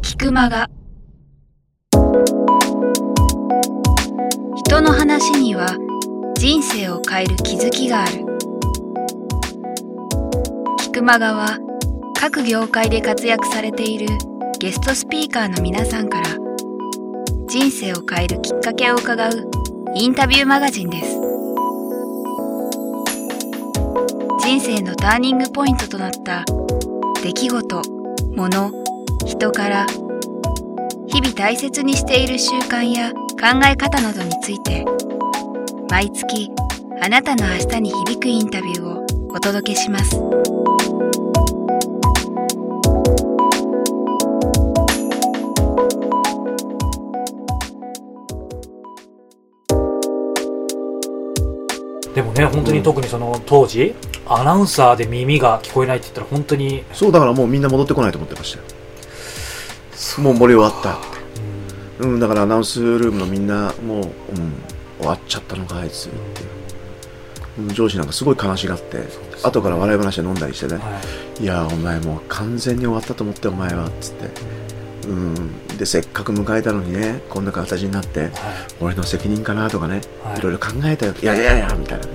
菊間が人の話には人生を変える気づきがある。菊間がは各業界で活躍されているゲストスピーカーの皆さんから人生を変えるきっかけを伺うインタビューマガジンです。人生のターニングポイントとなった。出来事、物、人から。日々大切にしている習慣や考え方などについて。毎月あなたの明日に響くインタビューをお届けします。でもね本当に特にその当時、アナウンサーで耳が聞こえないって言ったら本当にそうだからもうみんな戻ってこないと思ってましたよ。もう森終わったう。ん、だからアナウンスルームのみんなもう、うん、終わっちゃったのかあいつって。いう、うん。上司なんかすごい悲しがって後から笑い話で飲んだりしてね、はい。いやお前もう完全に終わったと思ってお前はっつって、うん、でせっかく迎えたのにねこんな形になってはい。俺の責任かなとかね、はい。い、ろいろ考えたよ。いやいやいやみたいなね。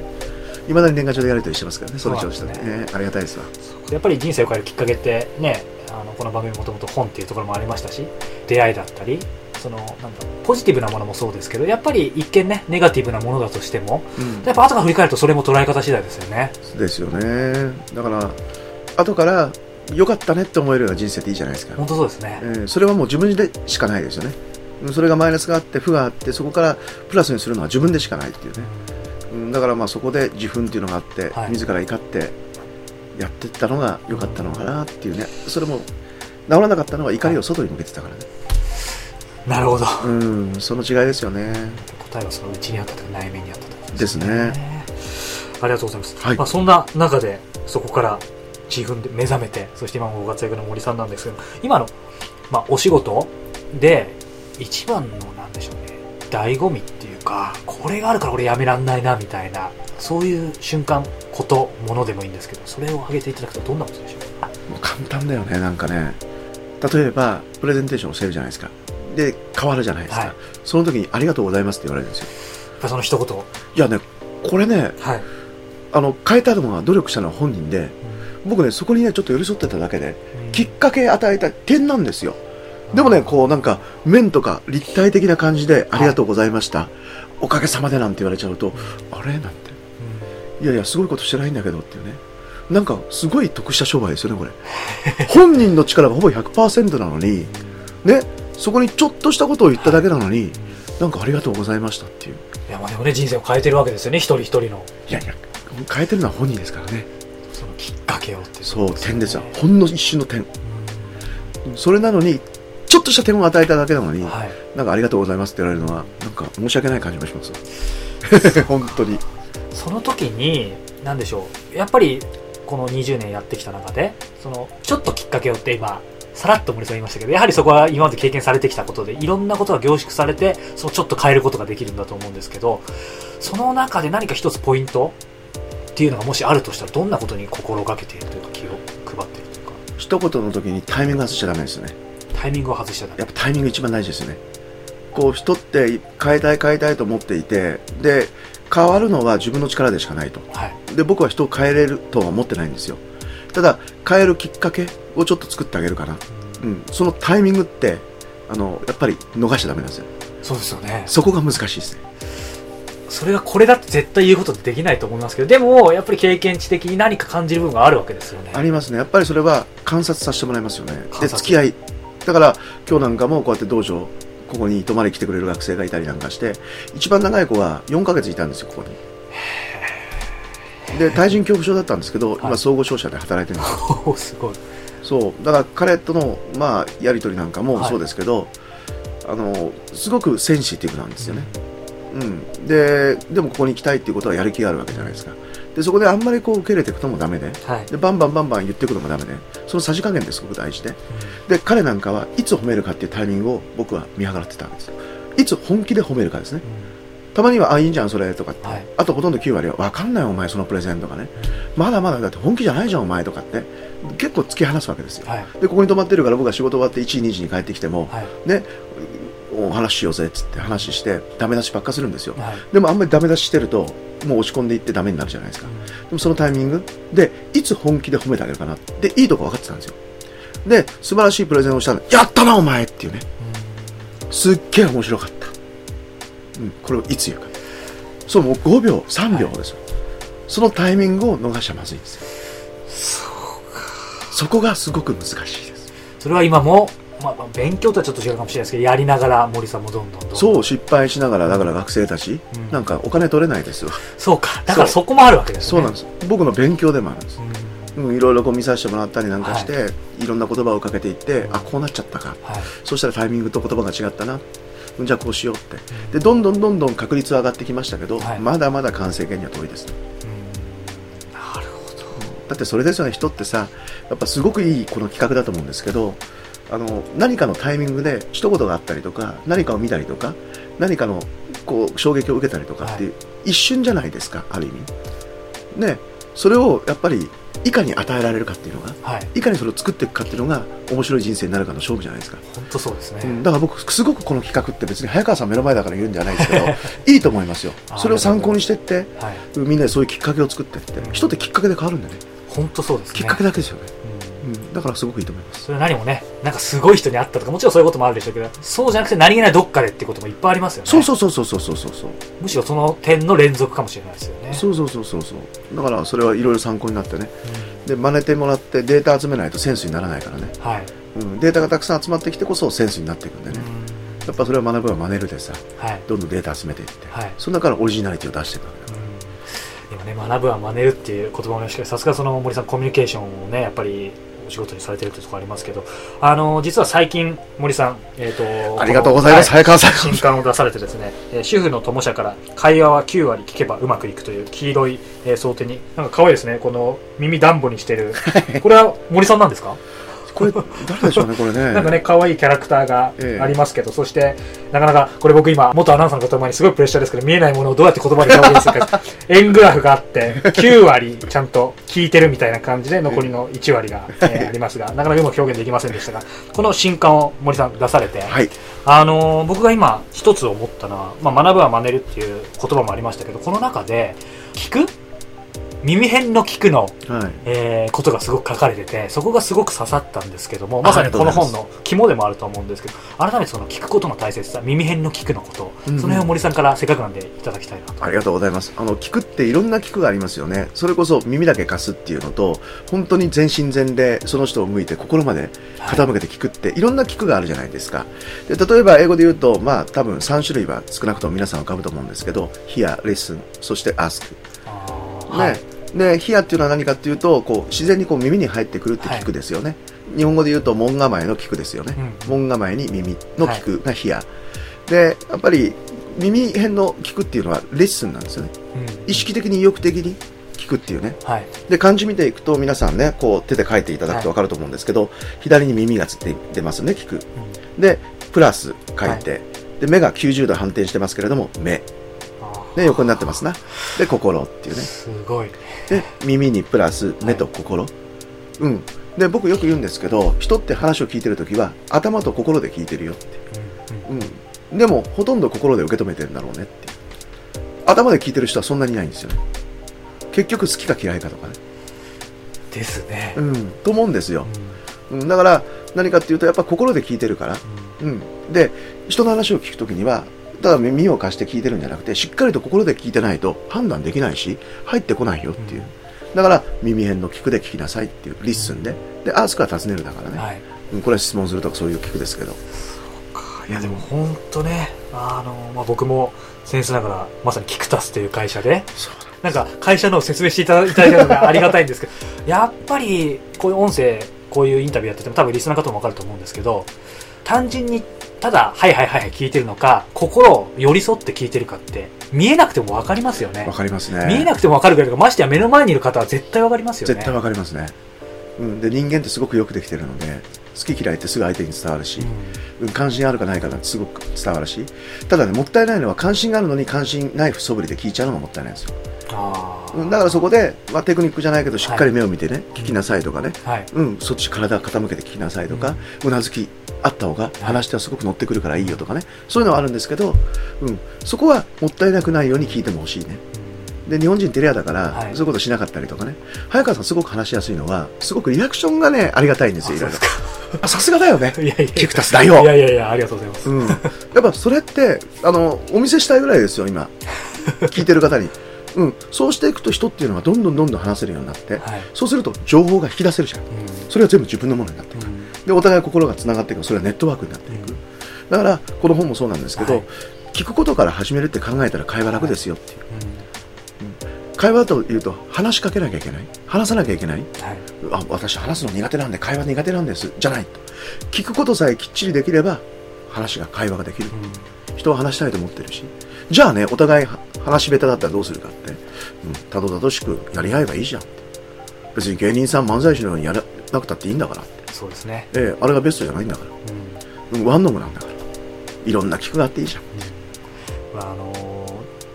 いまだに年賀状でやり取りしてますからねその調子でそうなんですね。ありがたいですわ。やっぱり人生を変えるきっかけってねあのこの番組もともと本っていうところもありましたし出会いだったりそのなんだポジティブなものもそうですけどやっぱり一見ねネガティブなものだとしてもうん。やっぱ後から振り返るとそれも捉え方次第ですよね。ですよね。だから後から良かったねって思えるような人生っていいじゃないですか、本当そうですね。えーそれはもう自分でしかないですよね。うんそれがマイナスがあって負があってそこからプラスにするのは自分でしかないっていうね、うん、だからまあそこで自分っていうのがあって、はい。自ら怒ってやっていったのが良かったのかなっていうね。それも治らなかったのは怒りを外に向けてたからね、なるほど。うんその違いですよね。答えはその内にあったとか内面にあったということですね。ありがとうございます、はい。まあ、そんな中でそこから自分で目覚めてそして今もご活躍の森さんなんですけど今の、まあ、お仕事で一番のなんでしょうね醍醐味っていうかこれがあるから俺やめらんないなみたいなそういう瞬間ことものでもいいんですけどそれを挙げていただくとどんなことでしょう？もう簡単だよねなんかね。例えばプレゼンテーションをしてるじゃないですか。で変わるじゃないですか、はい。その時に「ありがとうございます」って言われるんですよ。やっぱその一言いやねこれねはい、あの変えたのが努力したのは本人で僕ねそこにねちょっと寄り添ってただけできっかけ与えた点なんですよ。でもねこうなんか面とか立体的な感じで「ありがとうございました、おかげさまで」なんて言われちゃうと「あれ?」なんて「いやいやすごいことしてないんだけど」っていうね。なんかすごい得した商売ですよねこれ。本人の力がほぼ100%なのにねそこにちょっとしたことを言っただけなのになんかありがとうございましたっていう。いやまあでもね人生を変えてるわけですよね一人一人の。いやいや変えてるのは本人ですからねそのきっかけをってそう点ですよ。ねほんの一瞬の点。それなのにちょっとした点を与えただけなのに、はい。なんかありがとうございますって言われるのはなんか申し訳ない感じもします。本当に。その時に何でしょう。やっぱりこの20年やってきた中でそのちょっときっかけをって今さらっと森さん言いましたけどやはりそこは今まで経験されてきたことでいろんなことが凝縮されてそのちょっと変えることができるんだと思うんですけどその中で何か一つポイントっていうのがもしあるとしたらどんなことに心がけているというか気を配っているというか。一言の時にタイミング外しちゃダメですよね。タイミングを外しちゃダメ。やっぱタイミング一番大事ですよね。こう人って変えたい変えたいと思っていてで変わるのは自分の力でしかないと。はい。で僕は人を変えれるとは思ってないんですよ。ただ変えるきっかけをちょっと作ってあげるかな、うん、そのタイミングってあのやっぱり逃しちゃダメなんですよ。そうですよね。そこが難しいですねそれがこれだって絶対言うことできないと思いますけどでもやっぱり経験値的に何か感じる部分があるわけですよね。ありますね。やっぱりそれは観察させてもらいますよね。で付き合い。だから今日なんかもこうやって道場ここに泊まり来てくれる学生がいたりなんかして一番長い子は4ヶ月いたんですよここに。で対人恐怖症だったんですけど、はい。今総合商社で働いてるんですよい。そう。だから彼との、まあ、やり取りなんかもはい。そうですけど、あのすごくセンシティブなんですよね、うん、ででもここに行きたいっていうことはやる気があるわけじゃないですか。でそこであんまりこう受け入れていくともダメで。はい。でバンバンバンバン言っていくのもダメで。そのさじ加減ってすごく大事で。で彼なんかはいつ褒めるかっていうタイミングを僕は見計らってたわけですよ。いつ本気で褒めるかですね。たまには、あ、いいんじゃん、それ、とかって。はい。あとほとんど9割は、わかんないお前、そのプレゼンとかね。まだまだだって本気じゃないじゃん、お前とかって。結構突き放すわけですよ。はい。で、ここに泊まってるから僕は仕事終わって1時、2時に帰ってきても、はい。ね、お話ししようぜっつって話して、ダメ出しばっかするんですよ。はいでもあんまりダメ出ししてると、もう落ち込んでいってダメになるじゃないですか。でもそのタイミングで、いつ本気で褒めてあげるかな。で、いいとこ分かってたんですよ。で、素晴らしいプレゼンをしたの。やったな、お前っていうね。すっげえ面白かった。うん、これをいつ言うか。そう、もう5秒、3秒ですよ。そのタイミングを逃しちゃまずいんですよ。そこがすごく難しいです。それは今も、まあ、まあ勉強とはちょっと違うかもしれないですけどやりながら森さんもどんどんどんそう、失敗しながら、だから学生たち、うんなんかお金取れないですよ。そうかだからそこもあるわけですねそうなんです。僕の勉強でもあるんです。うんうん、いろいろこう見させてもらったりなんかして、い、ろんな言葉をかけていって、あ、こうなっちゃったか。はいそうしたらタイミングと言葉が違ったな。うんじゃあこうしようって。で、どんどんどんどん確率は上がってきましたけど、はいまだまだ完成形には遠いですね。うんなるほどだってそれですよね、人ってさ、やっぱすごくいいこの企画だと思うんですけど、あの、何かのタイミングで一言があったりとか、何かを見たりとか、何かのこう衝撃を受けたりとかっていう、一瞬じゃないですか、ある意味。ね、それをやっぱり、いかに与えられるかっていうのが、はいいかにそれを作っていくかっていうのが、面白い人生になるかの勝負じゃないですか。本当そうですね、うん、だから僕、すごくこの企画って別に早川さん目の前だから言うんじゃないですけど、いいと思いますよあ。それを参考にしてって、はいみんなでそういうきっかけを作ってって、うん人ってきっかけで変わるんでね。本当そうですねきっかけだけですよね。うん、だからすごくいいと思います。それ何もねなんかすごい人に会ったとかもちろんそういうこともあるでしょうけどそうじゃなくて何気ないどっかでってこともいっぱいありますよね。そうそうそうそうそうそうそう。むしろその点の連続かもしれないですよね。そうそうそうそうそう。だからそれはいろいろ参考になってね、うん、で真似てもらってデータ集めないとセンスにならないからね、はい。うん、データがたくさん集まってきてこそセンスになっていくんでね、うん、やっぱそれを学ぶは真似るでさ、はい、どんどんデータ集めていって、はい、その中からオリジナリティを出していくわけだから、うん。学ぶは真似るっていう言葉もありましたけどさすがその森さんコミュニケーションをねやっぱりお仕事にされてるってところありますけど、あの、実は最近森さん、えっ、と、ありがとうございます、は早川さん。新刊を出されてですね、えー主婦の友社から会話は9割聞けばうまくいくという黄色い、えー、想定に、なんか可愛いですね、この耳ダンボにしてる。これは森さんなんですか？これ、誰でしょうね、これね。なんかね、可愛いキャラクターがええありますけど、そして、なかなか、これ僕今、元アナウンサーの方前にすごいプレッシャーですけど、見えないものをどうやって言葉で表現するか、円グラフがあって、9割ちゃんと聞いてるみたいな感じで、残りの1割が、えーありますが、なかなかうまく表現できませんでしたが、この新刊を森さん出されて、はい。あのー僕が今一つ思ったのは、まあ、学ぶは真似るっていう言葉もありましたけど、この中で、聞く耳辺の聞くの、はい。えーことがすごく書かれてて、そこがすごく刺さったんですけども、まさにこの本の肝でもあると思うんですけど、改めてその聞くことの大切さ、耳辺の聞くのこと、その辺を森さんからせっかくなんでいただきたいなと。ありがとうございます。あの、聞くっていろんな聞くがありますよね。それこそ耳だけ貸すっていうのと、本当に全身全霊、その人を向いて心まで傾けて聞くって、いろんな聞くがあるじゃないですか。で、例えば英語で言うと、まあ多分3種類は少なくとも皆さん浮かぶと思うんですけど、hear, listen, そして ask。ね。はいで、hear っていうのは何かっていうと、こう、自然にこう耳に入ってくるって聞くですよね。日本語で言うと、門構えの聞くですよね。うん門構えに耳の聞くが hear。で、やっぱり、耳辺の聞くっていうのはレッスンなんですよね。うん意識的に意欲的に聞くっていうね。はい。で、漢字見ていくと皆さんね、こう手で書いていただくとわかると思うんですけど、左に耳がつって出ますね、聞く。で、プラス書いて、で、目が90度反転してますけれども、目。で、横になってますな。で、心っていうね。すごい。で、耳にプラス目と心。うん。で、僕よく言うんですけど、人って話を聞いてるときは、頭と心で聞いてるよって。うんうんうん。でも、ほとんど心で受け止めてるんだろうねって。頭で聞いてる人はそんなにいないんですよね。結局好きか嫌いかとかね。ですね。うん。と思うんですよ。うんうん。だから、何かっていうと、やっぱ心で聞いてるから。うん。で、人の話を聞くときには、ただ耳を貸して聞いてるんじゃなくて、しっかりと心で聞いてないと判断できないし、入ってこないよっていう。だから、耳偏の聴くで聴きなさいっていう、 listen で。で、アースクは尋ねるだからね。はい。うん、これは質問するとかそういう聞くですけど。いやでも本当ね、あの、まあ、僕も先生ながら、まさにキクタスという会社で、そうなんか会社のを説明していただいたのがありがたいんですけど、やっぱりこういう音声、こういうインタビューやってても多分リスナーの方もわかると思うんですけど、単純にただ、はいはいはいはい聞いてるのか、心を寄り添って聞いてるかって、見えなくてもわかりますよねわ。かりますね。見えなくてもわかるぐらいだからましてや目の前にいる方は絶対わかりますよね。絶対わかりますね。うん。で、人間ってすごくよくできてるので、好き嫌いってすぐ相手に伝わるし、うん関心あるかないかなんてすごく伝わるしただねもったいないのは関心があるのに関心ない素振りで聞いちゃうのがもったいないんですよだからそこで、まあ、テクニックじゃないけどしっかり目を見てね、聞きなさいとかね、はい。うん、そっち体傾けて聞きなさいとか、うなずきあった方が話してはすごく乗ってくるからいいよとかね。そういうのはあるんですけど、うん、そこはもったいなくないように聞いてもほしいね。で日本人照れ屋だから、はい。そういうことしなかったりとかね。早川さんすごく話しやすいのはすごくリアクションがねありがたいんですよいろいろ。あさすがだよね。いやいやキクタス大王いやいやいやありがとうございます、うん、やっぱそれってあのお見せしたいぐらいですよ今。聞いてる方に、うん、そうしていくと人っていうのはどんどんどんどん話せるようになって、はい。そうすると情報が引き出せるじゃん。それは全部自分のものになっていく。でお互い心がつながっていく。それはネットワークになっていく、だからこの本もそうなんですけど、はい。聞くことから始めるって考えたら会話楽ですよっていう、会話というと話しかけなきゃいけない。話さなきゃいけない。はい。あ私話すの苦手なんで会話苦手なんです。じゃないと。聞くことさえきっちりできれば話が会話ができる人は話したいと思ってるし。じゃあねお互いは話し下手だったらどうするかって、うん、たどたどしくやり合えばいいじゃんって。別に芸人さん漫才師のようにやらなくたっていいんだからって、そうですね、ええあれがベストじゃないんだから、うん。うん、ワンノムなんだから。いろんな聞くがあっていいじゃん。まああのー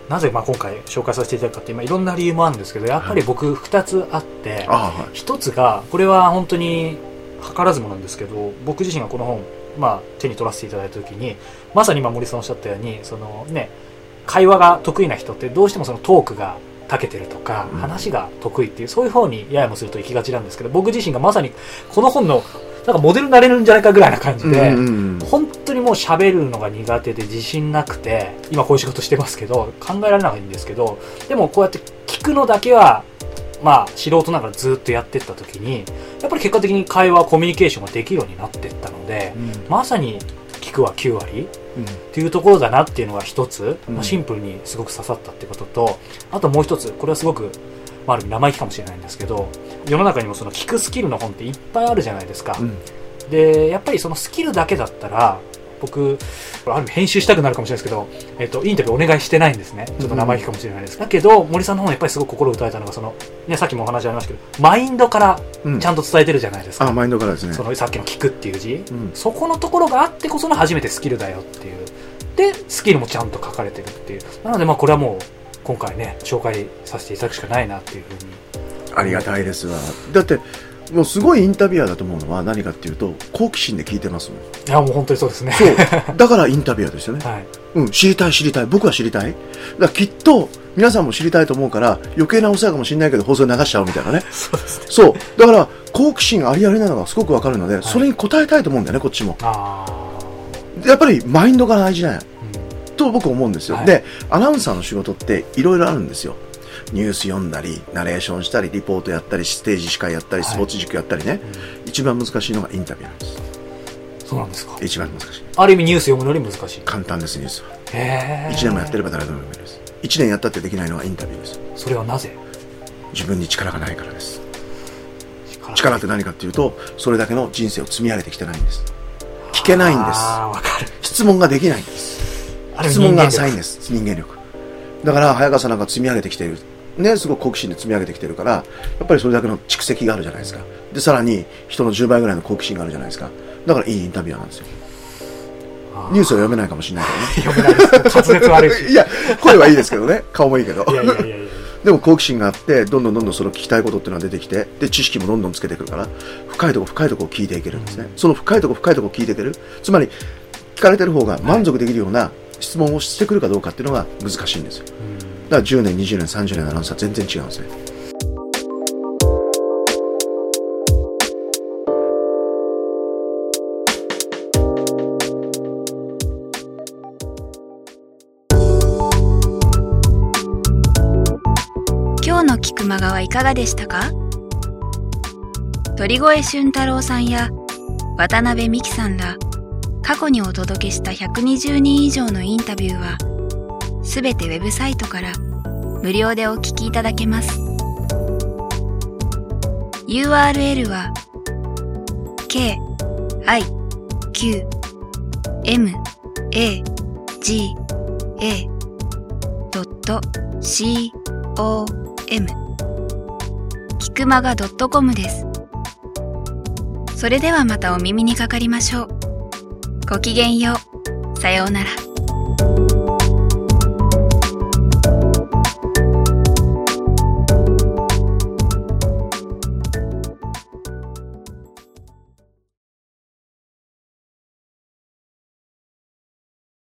なぜまあ今回紹介させていただくかって今いろんな理由もあるんですけどやっぱり僕2つあって、はい。一つがこれは本当に図らずもなんですけど僕自身がこの本、まあ、手に取らせていただいた時にまさに今森さんおっしゃったようにその、ね、会話が得意な人ってどうしてもそのトークが長けてるとか、うん。話が得意っていうそういう方にややもすると行きがちなんですけど僕自身がまさにこの本のなんかモデルになれるんじゃないかぐらいな感じで、本当にもう喋るのが苦手で自信なくて今こういう仕事してますけど考えられないんですけどでもこうやって聞くのだけはまあ素人ながらずっとやってった時にやっぱり結果的に会話コミュニケーションができるようになってったのでまさに聞くは9割うん。っていうところだなっていうのが一つ、うん。まあ、シンプルにすごく刺さったってこととあともう一つこれはすごく、まあ、ある意味生意気かもしれないんですけど世の中にもその聞くスキルの本っていっぱいあるじゃないですか、うん。でやっぱりそのスキルだけだったら僕ある意味編集したくなるかもしれないですけど、えっとインタビューお願いしてないんですね。ちょっと生意気かもしれないです、だけど森さんの本やっぱりすごく心を打たれたのがその、ね、さっきもお話ありましたけどマインドからうん。ちゃんと伝えてるじゃないですか、あマインドからですね。そのさっきの聞くっていう字、うん。そこのところがあってこその初めてスキルだよっていう。でスキルもちゃんと書かれてるっていう。なのでまあこれはもう今回ね紹介させていただくしかないなっていうふうに。ありがたいですわ。だってもうすごいインタビュアーだと思うのは何かっていうと好奇心で聞いてますもん。いやもう本当にそうですね。そう。だからインタビュアーですよね。はい。うん、知りたい知りたい。僕は知りたい。だきっと皆さんも知りたいと思うから余計なお世話かもしれないけど放送で流しちゃおうみたいなね。そうですね。そう。だから好奇心ありありなのがすごくわかるので、それに応えたいと思うんだよねこっちも。あやっぱりマインドが大事だよあ、うん。と僕思うんですよ、はい。でアナウンサーの仕事っていろいろあるんですよニュース読んだりナレーションしたりリポートやったりステージ司会やったりはい。スポーツ軸やったりね、一番難しいのがインタビューなんです。そうなんですか。一番難しい。ある意味ニュース読むのより難しい。簡単ですニュースは。へえ1年もやってれば誰でも読めるんです。1年やったってできないのはインタビューです。それはなぜ？自分に力がないからです。力力って何かっていうとそれだけの人生を積み上げてきてないんです。聞けないんです。ああわかる。質問ができないんです。質問が浅いんです人間力。だから早川さんなんか積み上げてきているねすごく好奇心で積み上げてきてるからやっぱりそれだけの蓄積があるじゃないですか。でさらに人の10倍ぐらいの好奇心があるじゃないですか。だからいいインタビュアーなんですよ。あニュースを読めないかもしれないけ 読めないです。滑舌悪いし。ど ねいや声はいいですけどね。顔もいいけど。いやいやいやいや。でも好奇心があってどんどんどんどんその聞きたいことっていうのが出てきてで知識もどんどんつけてくるから深いとこ深いとこを聞いていけるんですね、その深いとこ深いとこを聞いていける。つまり聞かれてる方が満足できるような質問をしてくるかどうかっていうのが難しいんですよ。うんだから10年20年30年のアナウンサー全然違うんですね。今日の菊間川いかがでしたか？鳥越俊太郎さんや渡辺美樹さんら過去にお届けした120人以上のインタビューはすべてウェブサイトから無料でお聞きいただけます URL は k i q m a g a c o m キクマガ .com ですそれではまたお耳にかかりましょう。ごきげんよう。さようなら。